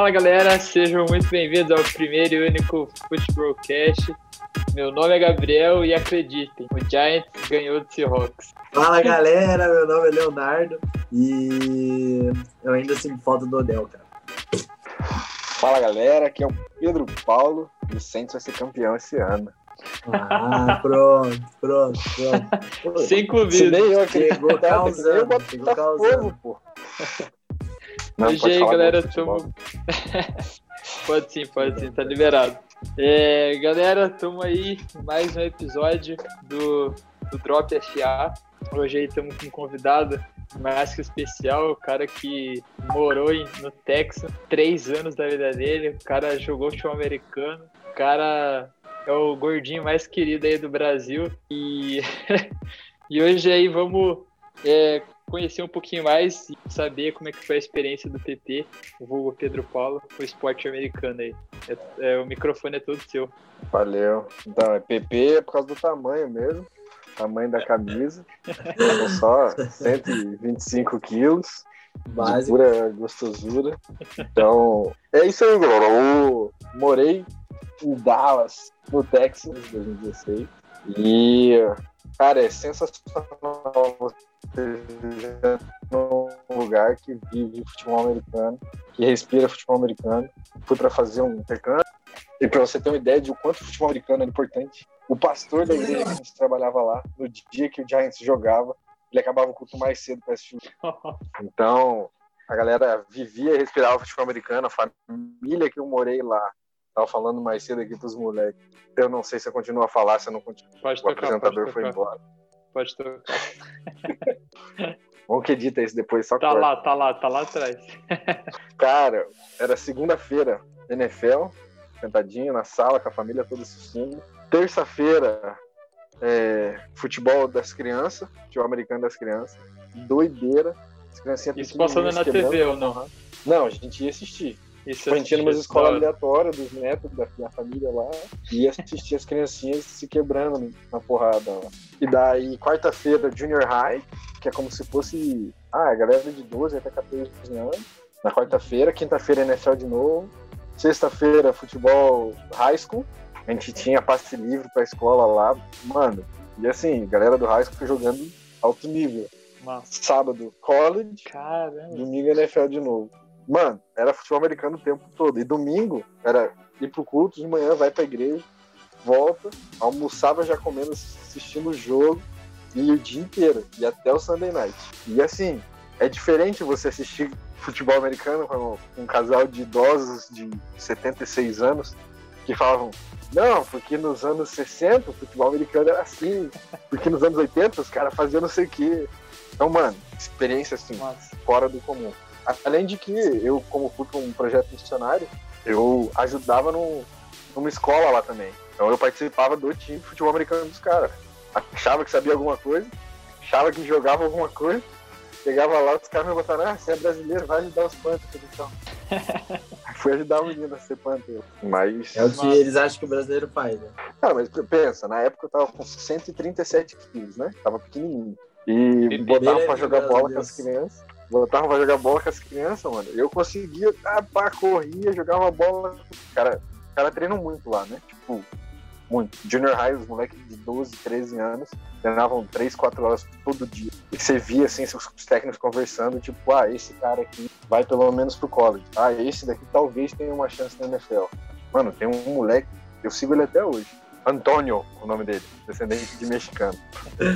Fala galera, sejam muito bem-vindos ao primeiro e único Footballcast. Meu nome é Gabriel e acreditem, o Giants ganhou do Seahawks. Fala galera, meu nome é Leonardo e eu ainda sinto falta do Odell, cara. Fala galera, aqui é o Pedro Paulo e o Santos vai ser campeão esse ano. Ah, pronto, pronto, pronto. Sem Se clubismo. nem eu acredito, Chegou causando, chegou causando. pô. Hoje pode aí, galera, tamo... pode sim, pode sim, tá liberado. É, galera, estamos aí mais um episódio do, do Drop FA. Hoje aí estamos com um convidado mais que especial, o cara que morou em- no Texas, três anos da vida dele, o cara jogou futebol americano, o cara é o gordinho mais querido aí do Brasil e, e hoje aí vamos é, conhecer um pouquinho mais e saber como é que foi a experiência do PP, o vulgo Pedro Paulo, o esporte americano aí. É- é, o microfone é todo seu. Valeu. Então, é PP é por causa do tamanho mesmo. Tamanho da camisa. São só 125 quilos. De Básico. pura gostosura. Então, é isso aí, galera. Eu morei em Dallas, no Texas, em 2016. E, cara, é sensacional você num lugar que vive futebol americano, que respira futebol americano. Fui para fazer um intercâmbio. E para você ter uma ideia de o quanto o futebol americano é importante, o pastor da igreja que a gente trabalhava lá, no dia que o Giants jogava, ele acabava o culto mais cedo para assistir então, a galera vivia e respirava futebol americano, a família que eu morei lá. Tava falando mais cedo aqui pros moleques. Eu não sei se eu continuo a falar, se eu não continuo. Pode O tocar, apresentador foi embora. Pode tocar. Vamos que edita isso depois, só Tá corta. lá, tá lá, tá lá atrás. Cara, era segunda-feira, NFL, sentadinho na sala com a família toda assistindo. Terça-feira, é, futebol das crianças, futebol americano das crianças. Doideira. As criancinhas Isso passando na TV ou não? Não, a gente ia assistir. Isso A gente ia numa assistiu, escola aleatória dos netos da minha família lá e ia assistir as criancinhas se quebrando na porrada lá. E daí, quarta-feira, Junior High, que é como se fosse ah, a galera de 12 até 14 anos. Na quarta-feira, quinta-feira, NFL de novo. Sexta-feira, futebol high school. A gente tinha passe livre pra escola lá. Mano, e assim, galera do high school jogando alto nível. Massa. Sábado, college. Caramba. Domingo NFL de novo. Mano, era futebol americano o tempo todo. E domingo era ir pro culto de manhã, vai pra igreja, volta, almoçava já comendo, assistindo o jogo e o dia inteiro. E até o Sunday night. E assim, é diferente você assistir futebol americano com um casal de idosos de 76 anos que falavam. Não, porque nos anos 60 o futebol americano era assim, porque nos anos 80 os caras faziam não sei o quê. Então, mano, experiência assim, Massa. fora do comum. Além de que eu, como fui para um projeto missionário, eu ajudava no, numa escola lá também. Então eu participava do time de futebol americano dos caras. Achava que sabia alguma coisa, achava que jogava alguma coisa, chegava lá, os caras me botaram, ah, você é brasileiro, vai ajudar os Panthers então. Fui ajudar o menino a ser Panther. Mas. É o que eles acham que o brasileiro faz, né? Cara, mas pensa, na época eu tava com 137 quilos, né? Tava pequenininho. E Bebê. botavam pra jogar bola com as crianças. Botavam pra jogar bola com as crianças, mano. Eu conseguia, ah, pá, corria, jogava bola. Cara, os caras treinam muito lá, né? Tipo, muito. Junior High, os moleques de 12, 13 anos, treinavam 3, 4 horas todo dia. E você via, assim, os técnicos conversando, tipo, ah, esse cara aqui vai pelo menos pro college. Ah, esse daqui talvez tenha uma chance na NFL. Mano, tem um moleque, eu sigo ele até hoje. Antônio, o nome dele, descendente de mexicano.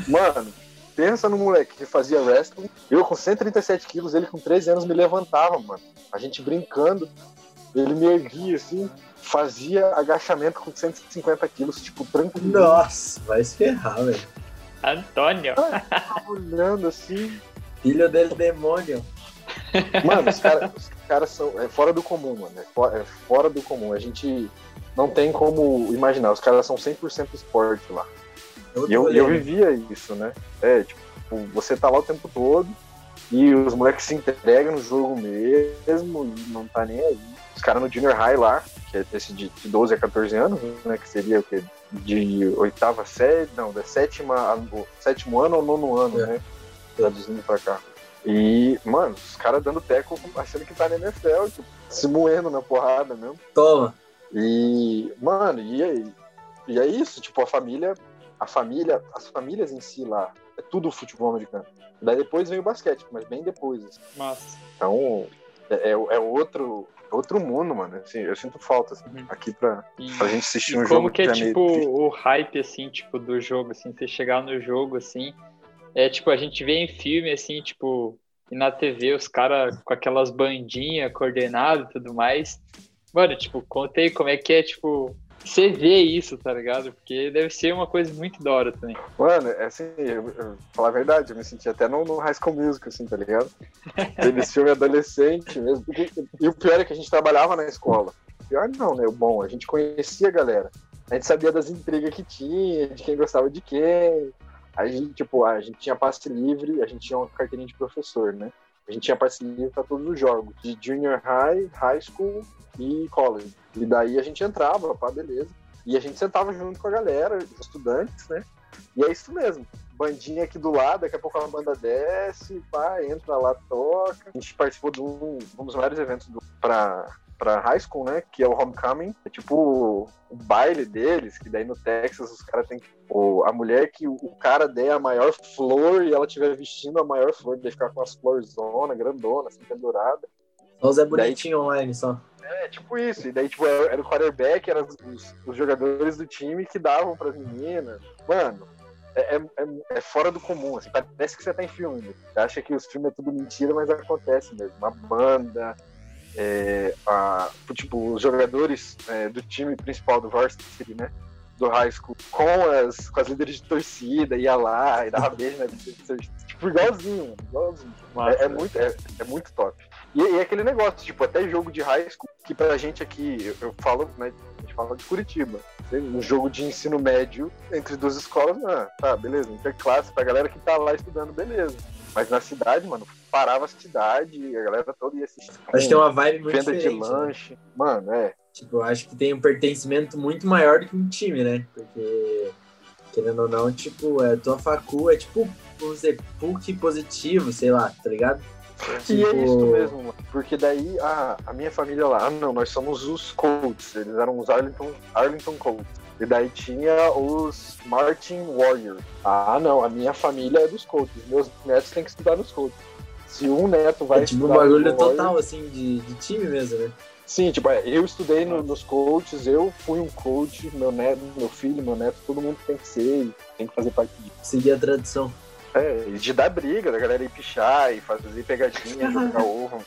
Mano, pensa no moleque que fazia wrestling. Eu com 137 quilos, ele com 13 anos me levantava, mano. A gente brincando, ele me erguia assim, fazia agachamento com 150 quilos, tipo, tranquilo. Nossa, vai se ferrar, velho. Antônio. Olhando assim. Filho dele, demônio. Mano, os caras os caras são. É fora do comum, mano. É fora, é fora do comum. A gente não tem como imaginar. Os caras são 100% esporte lá. Outro E eu, eu vivia isso, né? É, tipo, você tá lá o tempo todo e os moleques se entregam no jogo mesmo e não tá nem aí. Os caras no Junior High lá, que é esse de de 12 a 14 anos, né? Que seria o quê? De oitava série, não, da sétima, sétimo ano ou nono ano, É. né? Traduzindo pra cá. E, mano, os caras dando teco achando que tá na NFL, tipo, se moendo na porrada mesmo. Toma. E, mano, e aí? E é isso, tipo, a família, a família, as famílias em si lá, é tudo futebol americano. Daí depois vem o basquete, mas bem depois. Assim. Então, é, é outro, outro mundo, mano. Assim, eu sinto falta assim, Uhum. aqui pra, E, pra gente assistir um como jogo que é, tipo, o hype, assim, tipo, do jogo, assim, você chegar no jogo, assim, é, tipo, a gente vê em filme, assim, tipo, e na TV os caras com aquelas bandinhas coordenadas e tudo mais. Mano, tipo, contei como é que é, tipo, você vê isso, tá ligado? Porque deve ser uma coisa muito da hora também. Mano, é assim, eu, eu, falar a verdade, eu me senti até no, no High School Music, assim, tá ligado? Aqueles filmes adolescente mesmo. E o pior é que a gente trabalhava na escola. O pior não, né? O bom, a gente conhecia a galera. A gente sabia das intrigas que tinha, de quem gostava de quem. A gente, tipo, a gente tinha passe livre, a gente tinha uma carteirinha de professor, né? A gente tinha livre para todos os jogos, de junior high, high school e college. E daí a gente entrava, pá, beleza. E a gente sentava junto com a galera, estudantes, né? E é isso mesmo. Bandinha aqui do lado, daqui a pouco a banda desce, pá, entra lá, toca. A gente participou de um, um dos maiores eventos do, pra, pra high school, né? Que é o Homecoming. É tipo o, baile deles, que daí no Texas os caras têm que. O, a mulher que o, cara der a maior flor e ela estiver vestindo a maior flor, daí ficar com as florzona, grandona, assim, pendurada. Só o Zé Bonitinho online só. É, tipo isso. E daí, tipo, era, era o quarterback, eram os, os- os jogadores do time que davam pras meninas. Mano, é, é, é- é fora do comum, assim. Parece que você tá em filme. Você acha que os filmes é tudo mentira, mas acontece mesmo. Uma banda, é, a- tipo, os jogadores é, do time principal do Varsity, né? Do high school, com as, com as líderes de torcida, ia lá e dava beijo na Tipo, igualzinho, igualzinho. Massa, É, é muito, é, é muito top. E, e aquele negócio, tipo, até jogo de high school, que pra gente aqui, eu, eu falo, né, a gente fala de Curitiba. Um jogo de ensino médio entre duas escolas, ah, tá, beleza, interclasse, pra galera que tá lá estudando, beleza. Mas na cidade, mano, parava a cidade, a galera toda ia assistir. Acho que tem uma vibe muito Venda de diferente. né? lanche. Mano, é. Tipo, eu acho que tem um pertencimento muito maior do que um time, né? Porque, querendo ou não, tipo, é tua facu, é tipo, vamos dizer, PUC positivo, sei lá, tá ligado? E é Tipo- isso mesmo, mano. Porque daí a, a minha família lá, ah, não, nós somos os Colts, eles eram os Arlington, Arlington Colts. E daí tinha os Martin Warriors. Ah, não, a minha família é dos Colts. Meus netos têm que estudar nos Colts. Se um neto vai é tipo um estudar bagulho total, assim, de, de time mesmo, né? Sim, tipo, é, eu estudei no- nos Colts, eu fui um coach, meu neto, meu filho, meu neto, todo mundo tem que ser, tem que fazer parte disso. Seguir a tradição. É, e de dar briga, da galera ir pichar e fazer pegadinha, jogar ovo.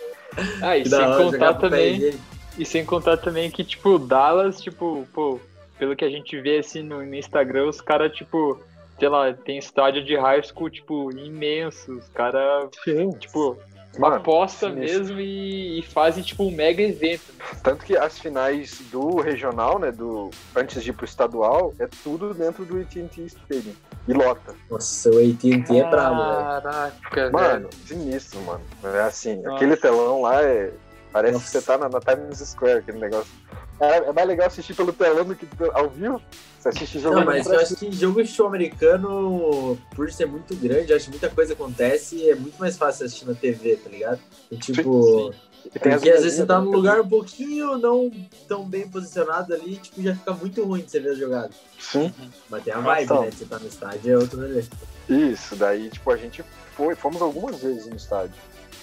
Ah, e Que sem hora contar também. E sem contar também que, tipo, Dallas, tipo, pô, pelo que a gente vê assim no, no Instagram, os caras, tipo, sei lá, tem estádio de high school, tipo, imenso. Os caras, Sim, tipo, Mano, aposta mesmo e, e fazem, tipo, um mega evento. Tanto que as finais do regional, né, do antes de ir pro estadual, é tudo dentro do AT&T Stadium. E lota. Nossa, o AT&T é brabo, velho. Caraca, Mano, sinistro, mano. É assim, Nossa. aquele telão lá é... Parece Nossa. que você tá na, na Times Square, aquele negócio. É, mais legal assistir pelo telão do que ao vivo. Você assiste jogo Não, mas eu acho que jogo show americano, por ser muito grande, acho que muita coisa acontece é muito mais fácil assistir na TV, tá ligado? E tipo, E as porque às vezes você tá num lugar um pouquinho não tão bem posicionado ali, tipo, já fica muito ruim de você ver a jogada. Sim. Mas tem a vibe, Então. né? Você tá no estádio é outro rolê. Isso, daí, tipo, a gente foi, fomos algumas vezes no estádio.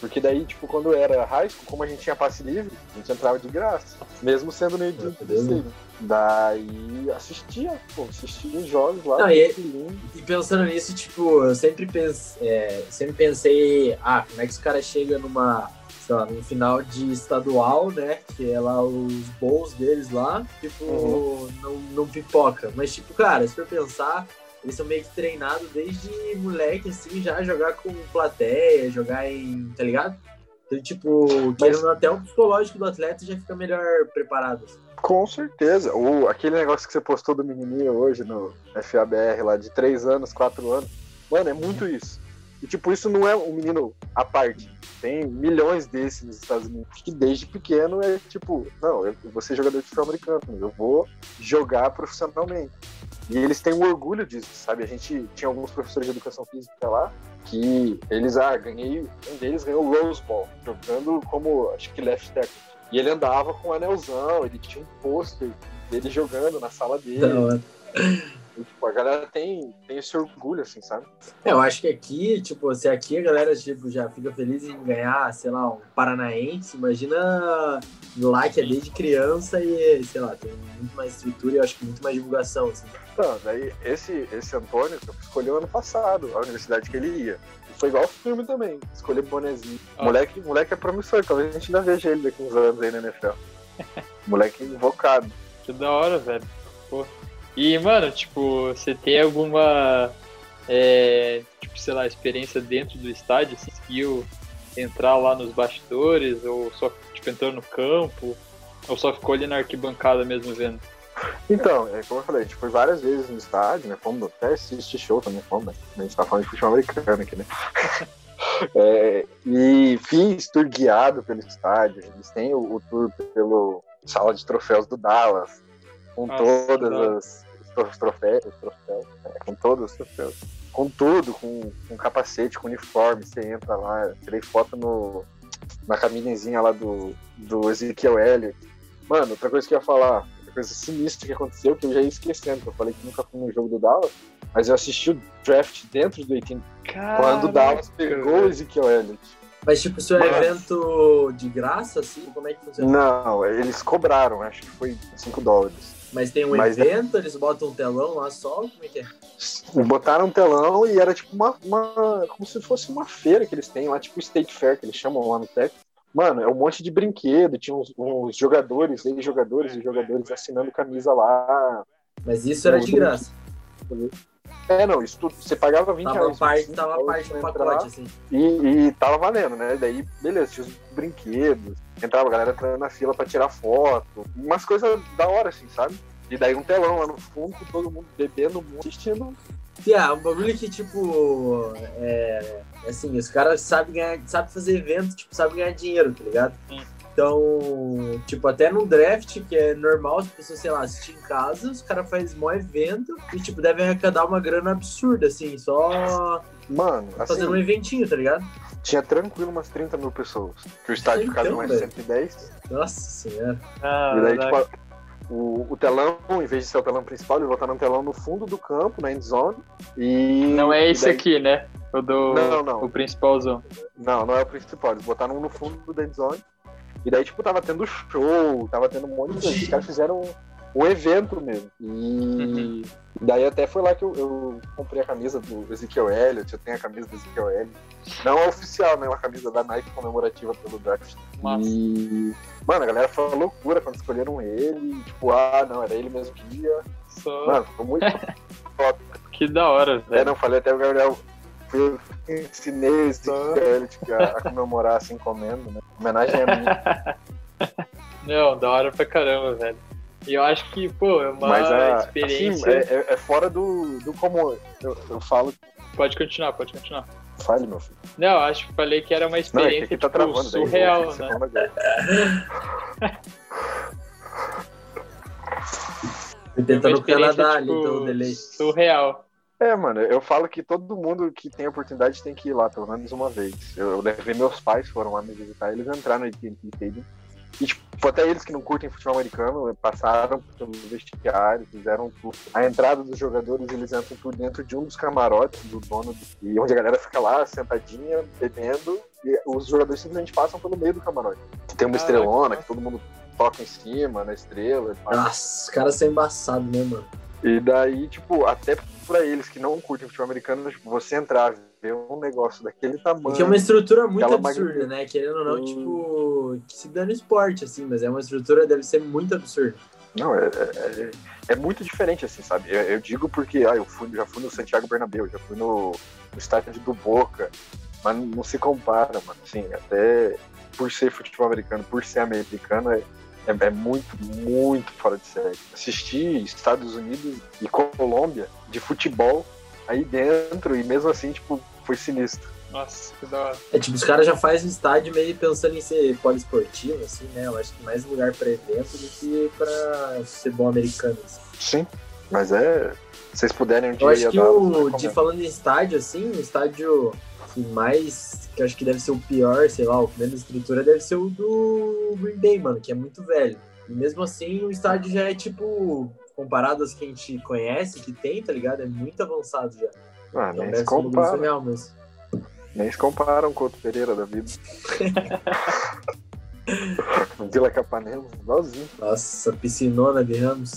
Porque daí, tipo, quando era high school, como a gente tinha passe livre, a gente entrava de graça. Mesmo sendo no. Stadium. Daí assistia, pô, assistia os jogos lá. Não, e- tranquilinho. E pensando nisso, tipo, eu sempre, pense, é, sempre pensei, ah, como é que os caras chegam numa, sei lá, num final de estadual, né? Que é lá os bowls deles lá, tipo, Uhum. não, não pipoca. Mas, tipo, cara, se for pensar, eles são meio que treinados desde moleque, assim, já jogar com plateia, jogar em. tá ligado? Então, tipo, querendo até o psicológico do atleta já fica melhor preparado. assim. Com certeza. O, aquele negócio que você postou do menininho hoje no FABR lá, de 3 anos, 4 anos. Mano, é muito isso. E, tipo, isso não é um menino à parte. Tem milhões desses nos Estados Unidos. Que desde pequeno é tipo, não, eu vou ser jogador de futebol americano, eu vou jogar profissionalmente. E eles têm um orgulho disso, sabe? A gente tinha alguns professores de educação física lá que eles, ah, ganhei, um deles ganhou o Rose Ball, jogando como, acho que left tackle. E ele andava com um anelzão, ele tinha um pôster dele jogando na sala dele. Não, E, tipo, a galera tem, tem esse orgulho, assim, sabe? É, eu acho que aqui, tipo, se aqui a galera tipo, já fica feliz em ganhar, sei lá, um paranaense, imagina lá que é desde criança e, sei lá, tem muito mais estrutura e eu acho que muito mais divulgação, assim. Então, daí esse, esse Antônio escolheu ano passado a universidade que ele ia. E foi igual o filme também, escolher bonezinho. Ah. Moleque, moleque é promissor, talvez a gente ainda veja ele daqui uns anos aí na NFL. moleque invocado. Que da hora, velho. Pô. E, mano, tipo, você tem alguma, é, tipo, sei lá, experiência dentro do estádio? Você conseguiu entrar lá nos bastidores? Ou só, tipo, entrou no campo? Ou só ficou ali na arquibancada mesmo vendo? Então, é como eu falei, a gente foi várias vezes no estádio, né? Fomos até assistir show também, fomos, né? A gente tá falando de futebol americano aqui, né? É, e fiz tour guiado pelo estádio. Eles têm o, o tour pelo sala de troféus do Dallas, com Nossa, todas da hora. as os troféus, os troféus é, com todos os troféus. Com tudo, com, com capacete, com uniforme, você entra lá, tirei foto no, na cabinezinha lá do, do Ezekiel Elliott. Mano, outra coisa que eu ia falar, outra coisa sinistra que aconteceu, que eu já ia esquecendo, que eu falei que nunca fui no jogo do Dallas, mas eu assisti o draft dentro do 18 quando o Dallas pegou o Ezekiel Elliott. Mas, tipo, se é um Mas- evento de graça, assim, como é que funciona? Não, eles cobraram, acho que foi 5 dólares. Mas tem um Mas- evento, eles botam um telão lá só, como é que é? Botaram um telão e era tipo uma, uma- como se fosse uma feira que eles têm lá, tipo State Fair, que eles chamam lá no Texas. Mano, é um monte de brinquedo, tinha uns, uns jogadores, ex-jogadores e jogadores assinando camisa lá. Mas isso era de graça. É, não, isso tudo, você pagava 20 Tava reais. parte, 25 tava parte do pacote, assim. E, e tava valendo, né? Daí, beleza, tinha os brinquedos, entrava a galera entrando na fila pra tirar foto, umas coisas da hora, assim, sabe? E daí um telão lá no fundo, com todo mundo bebendo, muito assistindo. E é, um bagulho que, tipo, é, assim, os caras sabem ganhar, sabem fazer evento, tipo, sabem ganhar dinheiro, tá ligado? Sim. Então, tipo, até no draft, que é normal as pessoas, sei lá, assistir em casa, os caras fazem mó evento e, tipo, devem arrecadar uma grana absurda, assim, só Mano, assim, fazendo um eventinho, tá ligado? tinha tranquilo umas 30 mil pessoas. Que o estádio Então, ficava mais de velho. 110. Nossa senhora. Ah, e daí, caraca. tipo, o, o telão, em vez de ser o telão principal, eles botaram um telão no fundo do campo, na end zone. E. não é esse daí- aqui, né? O do. Não, não. O principalzão. Não, não é o principal. Eles botaram um no fundo da end zone. E daí, tipo, tava tendo show, tava tendo um monte de coisa. Os caras fizeram um, evento mesmo. E Uhum. daí até foi lá que eu, eu comprei a camisa do Ezekiel Elliott. Eu tenho a camisa do Ezekiel Elliott. Não a oficial, né? Uma camisa da Nike comemorativa pelo draft. E. Mano, a galera foi uma loucura quando escolheram ele. Tipo, ah, não, era ele mesmo que ia. Só... Mano, ficou muito. Que da hora, é, velho. não, falei até o Gabriel. Eu ensinei Ezekiel Elliott a, a comemorar assim comendo, né? Homenagem a mim. Não, da hora pra caramba, velho. E eu acho que, pô, é uma Mas a, experiência. assim, é, é- é fora do, do comum. Eu, eu falo. Pode continuar, pode continuar. Fale, meu filho. Não, eu acho que falei que era uma Não, é que experiência tá tipo, travando. daí surreal, você né? É tentando no experiência, Canadá ali, tipo, então delay. surreal. É, mano, eu falo que todo mundo que tem oportunidade tem que ir lá, pelo menos uma vez. Eu, eu levei meus pais, foram lá me visitar, eles entraram no AT&T Stadium. E, tipo, até eles que não curtem futebol americano, passaram pelo vestiário, fizeram tudo. A entrada dos jogadores, eles entram por dentro de um dos camarotes do dono, do- e onde a galera fica lá, sentadinha, bebendo, e os jogadores simplesmente passam pelo meio do camarote. Que tem uma Caraca, estrelona, que todo mundo toca em cima, na estrela. Nossa, os caras são embaçados, né, mano? E daí, tipo, até pra eles que não curtem futebol americano, tipo, você entrar, ver um negócio daquele tamanho. Que é uma estrutura muito absurda, magnitude. né? Querendo ou não, Hum. tipo, que se dá no esporte, assim, mas é uma estrutura, deve ser muito absurda. Não, é, é, é- é muito diferente, assim, sabe? Eu, eu digo porque, ah, eu fui, já fui no Santiago Bernabéu, já fui no, no estádio do Boca, mas não se compara, mano. Assim, até por ser futebol americano, por ser americano, é, é, é muito, muito fora de série. Assisti Estados Unidos e Colômbia de futebol aí dentro, e mesmo assim, tipo, foi sinistro. Nossa, que da hora. É tipo, os caras já fazem o estádio meio pensando em ser poliesportivo, assim, né? Eu acho que mais lugar pra evento do que pra ser bom americano. Assim. Sim, mas é, Se vocês puderem um dia Eu acho que o. eu De falando em estádio, assim, o estádio que mais. Que eu acho que deve ser o pior, sei lá, o que menos estrutura deve ser o do Green Bay, mano, que é muito velho. E mesmo assim, o estádio já é tipo. Comparado aos que a gente conhece, que tem, tá ligado? É muito avançado já. Ah, Então nem se compara. mesmo. Nem se comparam com o Couto Pereira da vida. Vila Capanema, igualzinho. Nossa, piscinona de Ramos.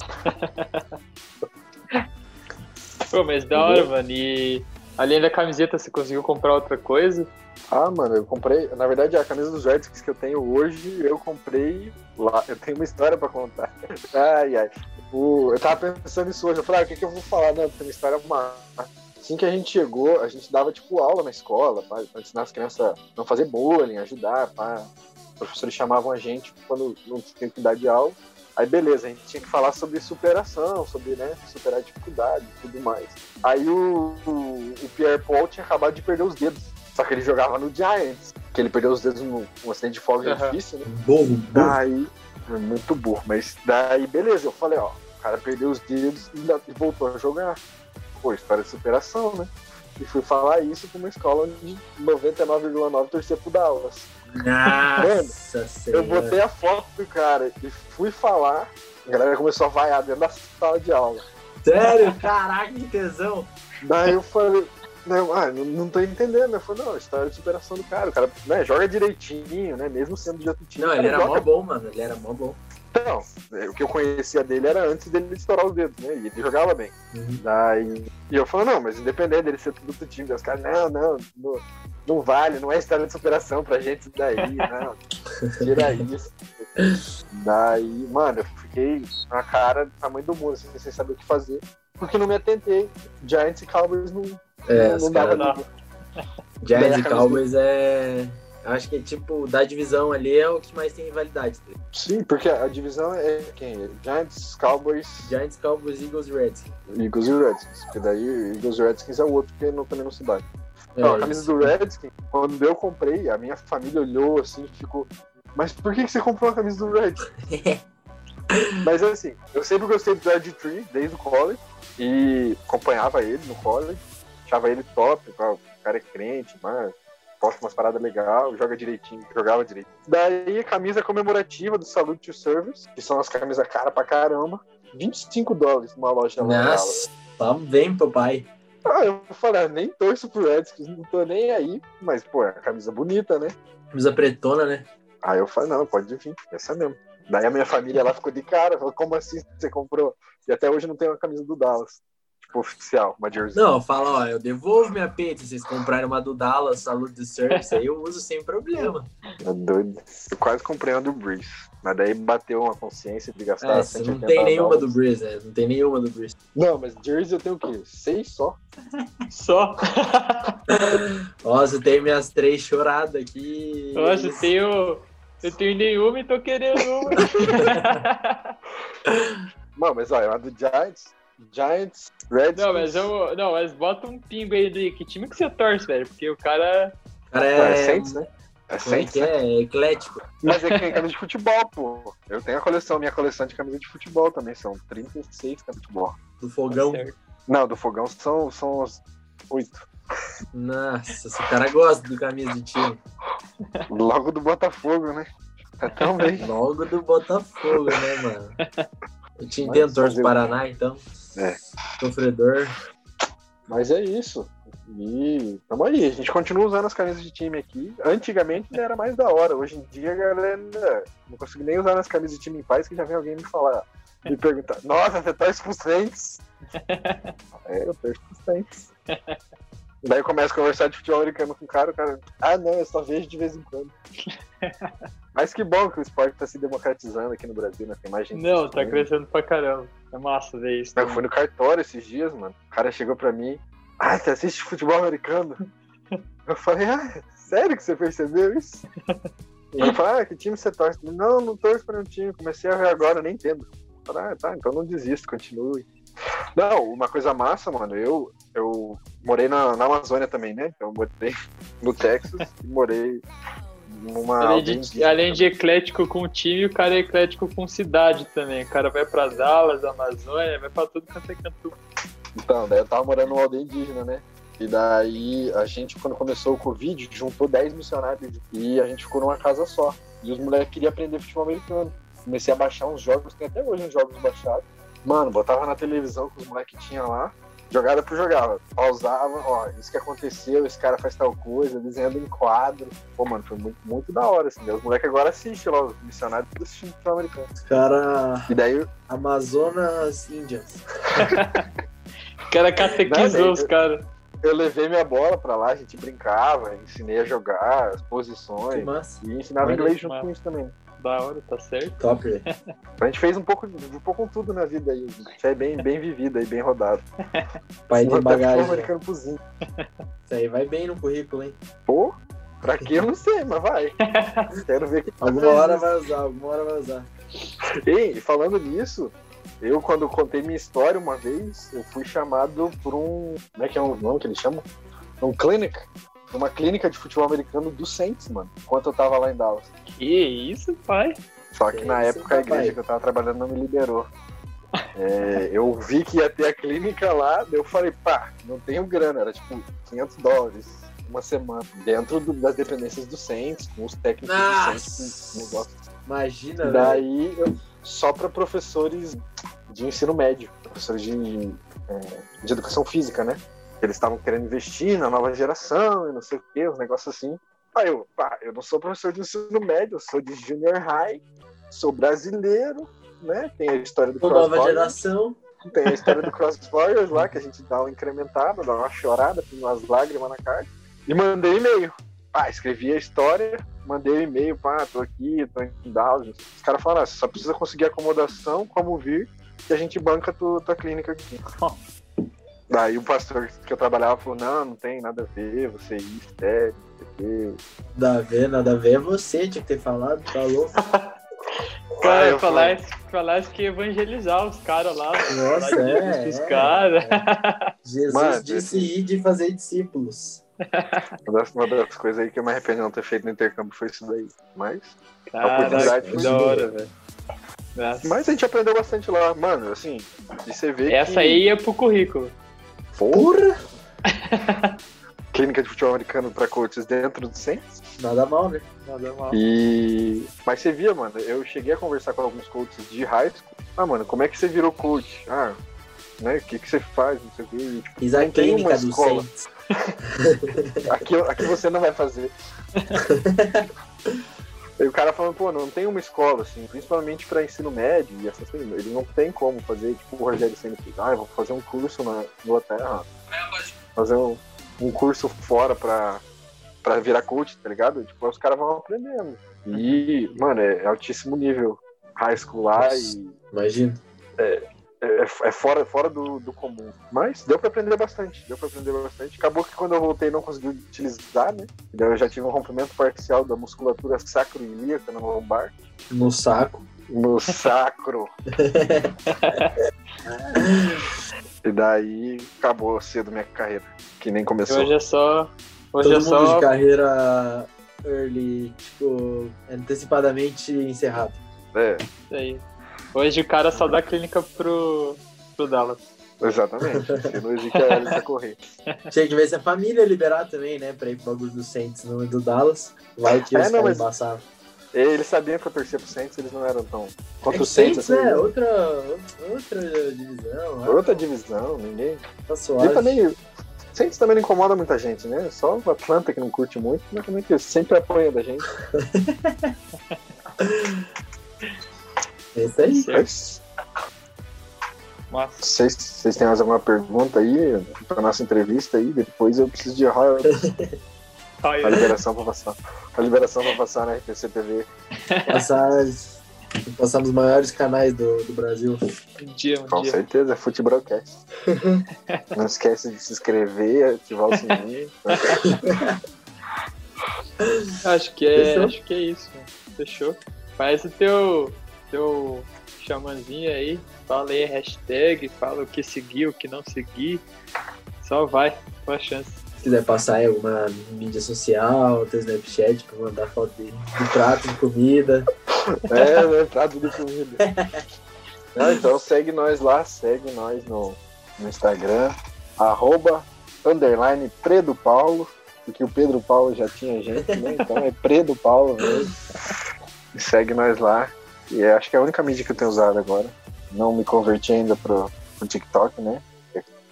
Pô, mas da hora, mano. E além da camiseta, você conseguiu comprar outra coisa? Ah, mano, eu comprei. Na verdade, a camisa dos Redskins que eu tenho hoje, eu comprei lá. Eu tenho uma história pra contar. Ai, ai. O- eu tava pensando nisso hoje. Eu falei, ah, o que, que eu vou falar? Não, tem uma história uma. Assim que a gente chegou, a gente dava, tipo, aula na escola, pra, pra ensinar as crianças a não fazer bullying, ajudar, pá. Os professores chamavam a gente quando não tinha que dar de aula. Aí, beleza, a gente tinha que falar sobre superação, sobre, né, superar dificuldade e tudo mais. Aí o, o Pierre Paul tinha acabado de perder os dedos. Só que ele jogava no Giants, que ele perdeu os dedos num um acidente de fogo de Aham. artifício, né? Burro, burro. Daí, muito burro, mas daí, beleza, eu falei, ó, o cara perdeu os dedos e e voltou a jogar. Pô, história de superação, né? E fui falar isso pra uma escola onde 99,9 torcia pro Dallas. Nossa Eu senhora. botei a foto do cara e fui falar, a galera começou a vaiar dentro da sala de aula. Sério? Caraca, que tesão. Daí eu falei, não, ah, não, não tô entendendo. Eu falei, não, história de superação do cara. O cara né, joga direitinho, né? Mesmo sendo de outro time. Não, ele era joga mó bom, mano. Ele era mó bom. Então, é, o que eu conhecia dele era antes dele estourar os dedos, né? E ele jogava bem. Uhum. Daí. E eu falei, não, mas independente dele ser tudo do time, os caras, não, não, não, não vale, não é história de superação pra gente daí, não. Tira isso. Daí, mano, eu fiquei na cara do tamanho do mundo, assim, sem saber o que fazer. Porque não me atentei. Giants e Cowboys não, É, não, os caras. não. Daí e Cowboys é. Acho que, tipo, da divisão ali é o que mais tem rivalidade. tá? Sim, porque a divisão é quem? Giants, Cowboys, Giants, Cowboys, Eagles e Redskins. Eagles e Redskins. Porque daí Eagles e Redskins é o outro que não, também não se bate. É, Não, a camisa isso. do Redskins, quando eu comprei, a minha família olhou assim e ficou. Mas por que, que você comprou a camisa do Redskins? Mas assim, eu sempre gostei do Red Tree desde o college e acompanhava ele no college, achava ele top, o cara é crente, mas posta umas paradas legais, joga direitinho, jogava direito. Daí a camisa comemorativa do Salute to Service, que são as camisas cara pra caramba, 25 dólares numa loja lá. Nossa, vem, papai. Ah, eu falei, ah, nem torço pro Redskins, não tô nem aí, mas pô, é uma camisa bonita, né? Camisa pretona, né? Aí eu falei, não, pode vir, essa mesmo. Daí a minha família ela ficou de cara, falou, como assim você comprou? E até hoje não tem uma camisa do Dallas, tipo, oficial, uma jersey. Não, fala, ó, eu devolvo minha peita se vocês comprarem uma do Dallas, Salute the Service, aí eu uso sem problema. É doido. Eu quase comprei uma do Breeze, mas daí bateu uma consciência de gastar É, você não 180 tem nenhuma do. Breeze, né? Não tem nenhuma do Breeze. Não, mas jersey eu tenho o quê? Seis só? Só. Nossa, eu tenho minhas três choradas aqui. Nossa, eu tenho. Eu tenho nenhuma e tô querendo uma. Não, mas olha, uma do Giants, Giants, Redskins. não, mas eu. Não, mas bota um pingo aí de que time que você torce, velho? Porque o cara. Cara, É, é. Saints, né? É é Saints, que né? é? É eclético. Mas é que tem camisa de futebol, pô. Eu tenho a coleção, minha coleção de camisa de futebol também. São 36 camisas de futebol. Do fogão. Certo. Não, do fogão são, são as oito. Nossa, esse cara gosta do camisa de time. Logo do Botafogo, né? Tá tão bem. Logo do Botafogo, né, mano? Eu te entendo, torço o- Paraná, então. É. Sofredor. Mas é isso. E tamo aí. A gente continua usando as camisas de time aqui. Antigamente era mais da hora. Hoje em dia, galera, não consigo nem usar nas camisas de time em paz que já vem alguém me falar, me perguntar: Nossa, você torce pro Saints? é, eu torço pro Saints. Daí eu começo a conversar de futebol americano com o cara, o cara, ah não, eu só vejo de vez em quando. Mas que bom que o esporte tá se democratizando aqui no Brasil, né? Tem mais gente. Não, tá assistindo. crescendo pra caramba. É massa ver isso. Eu fui no cartório esses dias, mano. O cara chegou pra mim. Ah, você assiste futebol americano? Eu falei, ah, sério que você percebeu isso? Ele falou, ah, que time você torce? Não, não torço pra nenhum time. Comecei a ver agora, nem entendo. Eu falei, ah, tá, então não desisto, continue. Não, uma coisa massa, mano, eu, eu morei na, na Amazônia também, né? Então eu morei no Texas e morei numa. Além de, além de eclético com time, o cara é eclético com cidade também. O cara vai pra Dallas, Amazônia, vai pra tudo quanto é canto. Então, daí eu tava morando numa aldeia indígena, né? E daí a gente, quando começou o Covid, juntou 10 missionários e a gente ficou numa casa só. E os moleques queriam aprender futebol americano. Comecei a baixar uns jogos, tem até hoje uns jogos baixados. Mano, botava na televisão que os moleques tinham lá, jogada por jogada. Pausava, ó, isso que aconteceu, esse cara faz tal coisa, desenhando em quadro. Pô, mano, foi muito, muito da hora, assim. né? Os moleques agora assistem lá, os missionários tudo assistindo futebol americano. Cara, E daí, Amazonas Indians. O cara catequizou Não, os caras. eu levei minha bola pra lá, a gente brincava, ensinei a jogar, as Que posições. massa. E ensinava inglês junto massa. com isso também. Da hora, tá certo. Top. A gente fez um pouco, um pouco com tudo na vida aí. A gente é bem, bem vivido aí, bem rodado. Pai de bagagem. americano cozinho. Isso aí vai bem no currículo, hein? Pô, pra quê eu não sei, mas vai. Quero ver que Alguma hora vai usar, alguma hora vai usar. Ei, e falando nisso, eu quando contei minha história uma vez, eu fui chamado por um. Como é que é o nome que eles chamam? Um clinic. Uma clínica de futebol americano do Saints, mano. Enquanto eu tava lá em Dallas. Que isso, pai? Só que Que na isso, época a igreja que eu tava trabalhando não me liberou. É, eu vi que ia ter a clínica lá, daí eu falei, pá, não tenho grana, era tipo 500 dólares uma semana, dentro do- das dependências do Saints, com os técnicos do Saints, com, nossos Imagina, velho. Daí, eu, só para professores de ensino médio, professores de, é, de educação física, né? Eles estavam querendo investir na nova geração e não sei o quê, uns negócios assim. Aí eu, pá, eu não sou professor de ensino médio, eu sou de junior high, sou brasileiro, né? Tem a história do Cross nova geração. tem a história do Cross Warriors lá, que a gente dá uma incrementada, dá uma chorada, põe umas lágrimas na cara. E mandei e-mail. Ah, escrevi a história, mandei o e-mail, pá, tô aqui, tô em Dallas. Os caras falaram, ah, você só precisa conseguir acomodação, como vir, e a gente banca tu, tua clínica aqui. Daí o pastor que eu trabalhava falou, não, não tem nada a ver, você é isso, é, não. Nada a ver, nada a ver. É você, tinha que ter falado, tá louco? Cara, eu falasse, falasse que ia evangelizar os caras lá. Nossa, de é, pros é. caras. Jesus Mano, disse ir de fazer discípulos. Uma das, uma das coisas aí que eu me arrependo de não ter feito no intercâmbio foi isso daí. Mas, Caraca, oportunidade que foi da hora, velho. Mas a gente aprendeu bastante lá. Mano, assim, e você vê Essa que... aí ia pro currículo. Porra! clínica de futebol americano pra coaches dentro do Saints. Nada mal, né? Nada mal. E. Mas você via, mano, eu cheguei a conversar com alguns coaches de high school. Ah, mano, como é que você virou coach? Ah, né? O que, que você faz? Não sei o quê. Tipo, Fiz a clínica do. Saints. Aqui, aqui você não vai fazer. E o cara falando, pô, não tem uma escola, assim, principalmente pra ensino médio e essas coisas. Ele não tem como fazer, tipo, o Rogério Senna fez, ah, eu vou fazer um curso na Inglaterra. Fazer um, um curso fora pra, pra virar coach, tá ligado? Tipo, os caras vão aprendendo. E, mano, é altíssimo nível. High school lá e Imagina. é, é fora, fora do, do comum. Mas deu pra aprender bastante. Deu pra aprender bastante. Acabou que quando eu voltei não consegui utilizar, né? Daí eu já tive um rompimento parcial da musculatura sacroiliaca no lombar. No saco. No sacro. e daí acabou cedo minha carreira. Que nem começou. Hoje é só. Hoje Todo é mundo só. de carreira early, tipo, antecipadamente encerrado. É, Isso aí. Hoje o cara só dá clínica pro, pro Dallas. exatamente. Se não existe a hélice a correr. Tinha que ver se a família liberar também, né? Pra ir pro bagulho do Saints, não do Dallas. Vai que É, os não, caras mas- embaçaram. Eles sabiam que eu torcia pro Saints, eles não eram tão. É Contra que o Saints, Saints, né? assim, Outra, outra divisão. né? outra divisão, ninguém. Tá E suave. também, Saints também não incomoda muita gente, né? Só o Atlanta que não curte muito, mas também que sempre apoia da gente. É isso aí. Vocês, vocês têm mais alguma pergunta aí pra nossa entrevista aí? Depois eu preciso de royalties, a liberação pra passar. A liberação pra passar na RPC TV. Passar, passar nos maiores canais do, do Brasil. um dia, um Com dia. certeza, é Futebolcast. não esquece de se inscrever, ativar o sininho. Acho que é, acho que é isso. Fechou. Faz o teu, teu xamãzinho aí, fala aí a hashtag, fala o que seguir, o que não seguir. Só vai, com a chance. Se quiser passar aí alguma mídia social, teu Snapchat pra mandar foto de, de prato de comida. É, né? Prato de comida. Não, então segue nós lá, segue nós no no Instagram, arroba, underline, Predo Paulo, porque o Pedro Paulo já tinha gente, né? Então é Predo Paulo mesmo. E segue nós lá. E é, acho que é a única mídia que eu tenho usado agora. Não me converti ainda pro, pro TikTok, né?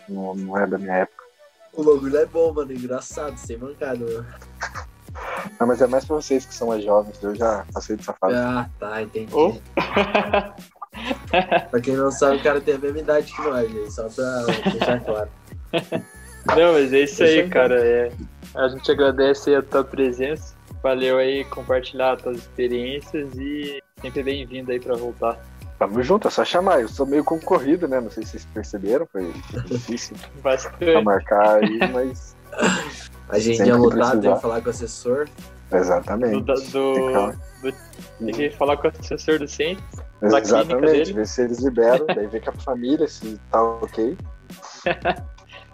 Não, não é da minha época. O bagulho é bom, mano. Engraçado, sem mancada, mano. Não, mas é mais pra vocês que são mais jovens. Eu já passei dessa fase. Ah, tá, entendi. Oh. pra quem não sabe, o cara tem a mesma idade que nós, gente. Só pra deixar claro. Não, mas é isso aí, Deixa eu cara. É, a gente agradece aí a tua presença. Valeu aí compartilhar as tuas experiências e sempre bem-vindo aí pra voltar. Tamo junto, é só chamar. Eu sou meio concorrido, né? Não sei se vocês perceberam, foi difícil pra marcar aí, mas. A gente Sempre ia lutar, tem que falar com o assessor. Do, Exatamente. do, do- tem que falar com o assessor do centro. da clínica Exatamente, dele. ver se eles liberam, daí ver com a família se tá ok.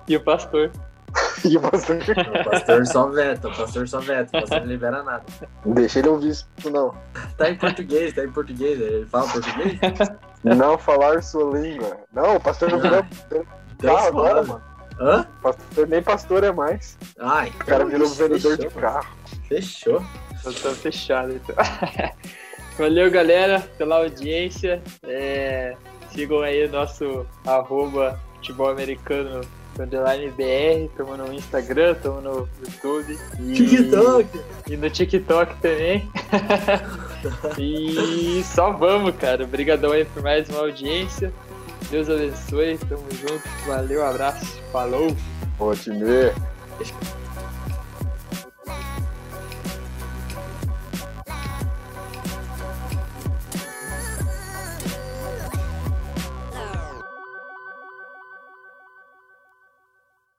E o pastor. E o pastor, O pastor só veta, o pastor só veta, o pastor não libera nada. não deixa ele ouvir isso, não. Tá em português, tá em português. Ele fala português? Não falar sua língua. Não, o pastor não virou carro agora, mano. Hã? O pastor nem pastor é mais. Ai, O cara virou isso, vendedor fechou, de carro. Fechou. Então tá fechado. Então. Valeu, galera, pela audiência. É, sigam aí o nosso arroba futebol americano underline BR. Estamos no Instagram, estamos no YouTube. E, TikTok. E no TikTok também. e só vamos, cara. Obrigadão aí por mais uma audiência. Deus abençoe. Tamo junto. Valeu, abraço. Falou. Pô, time.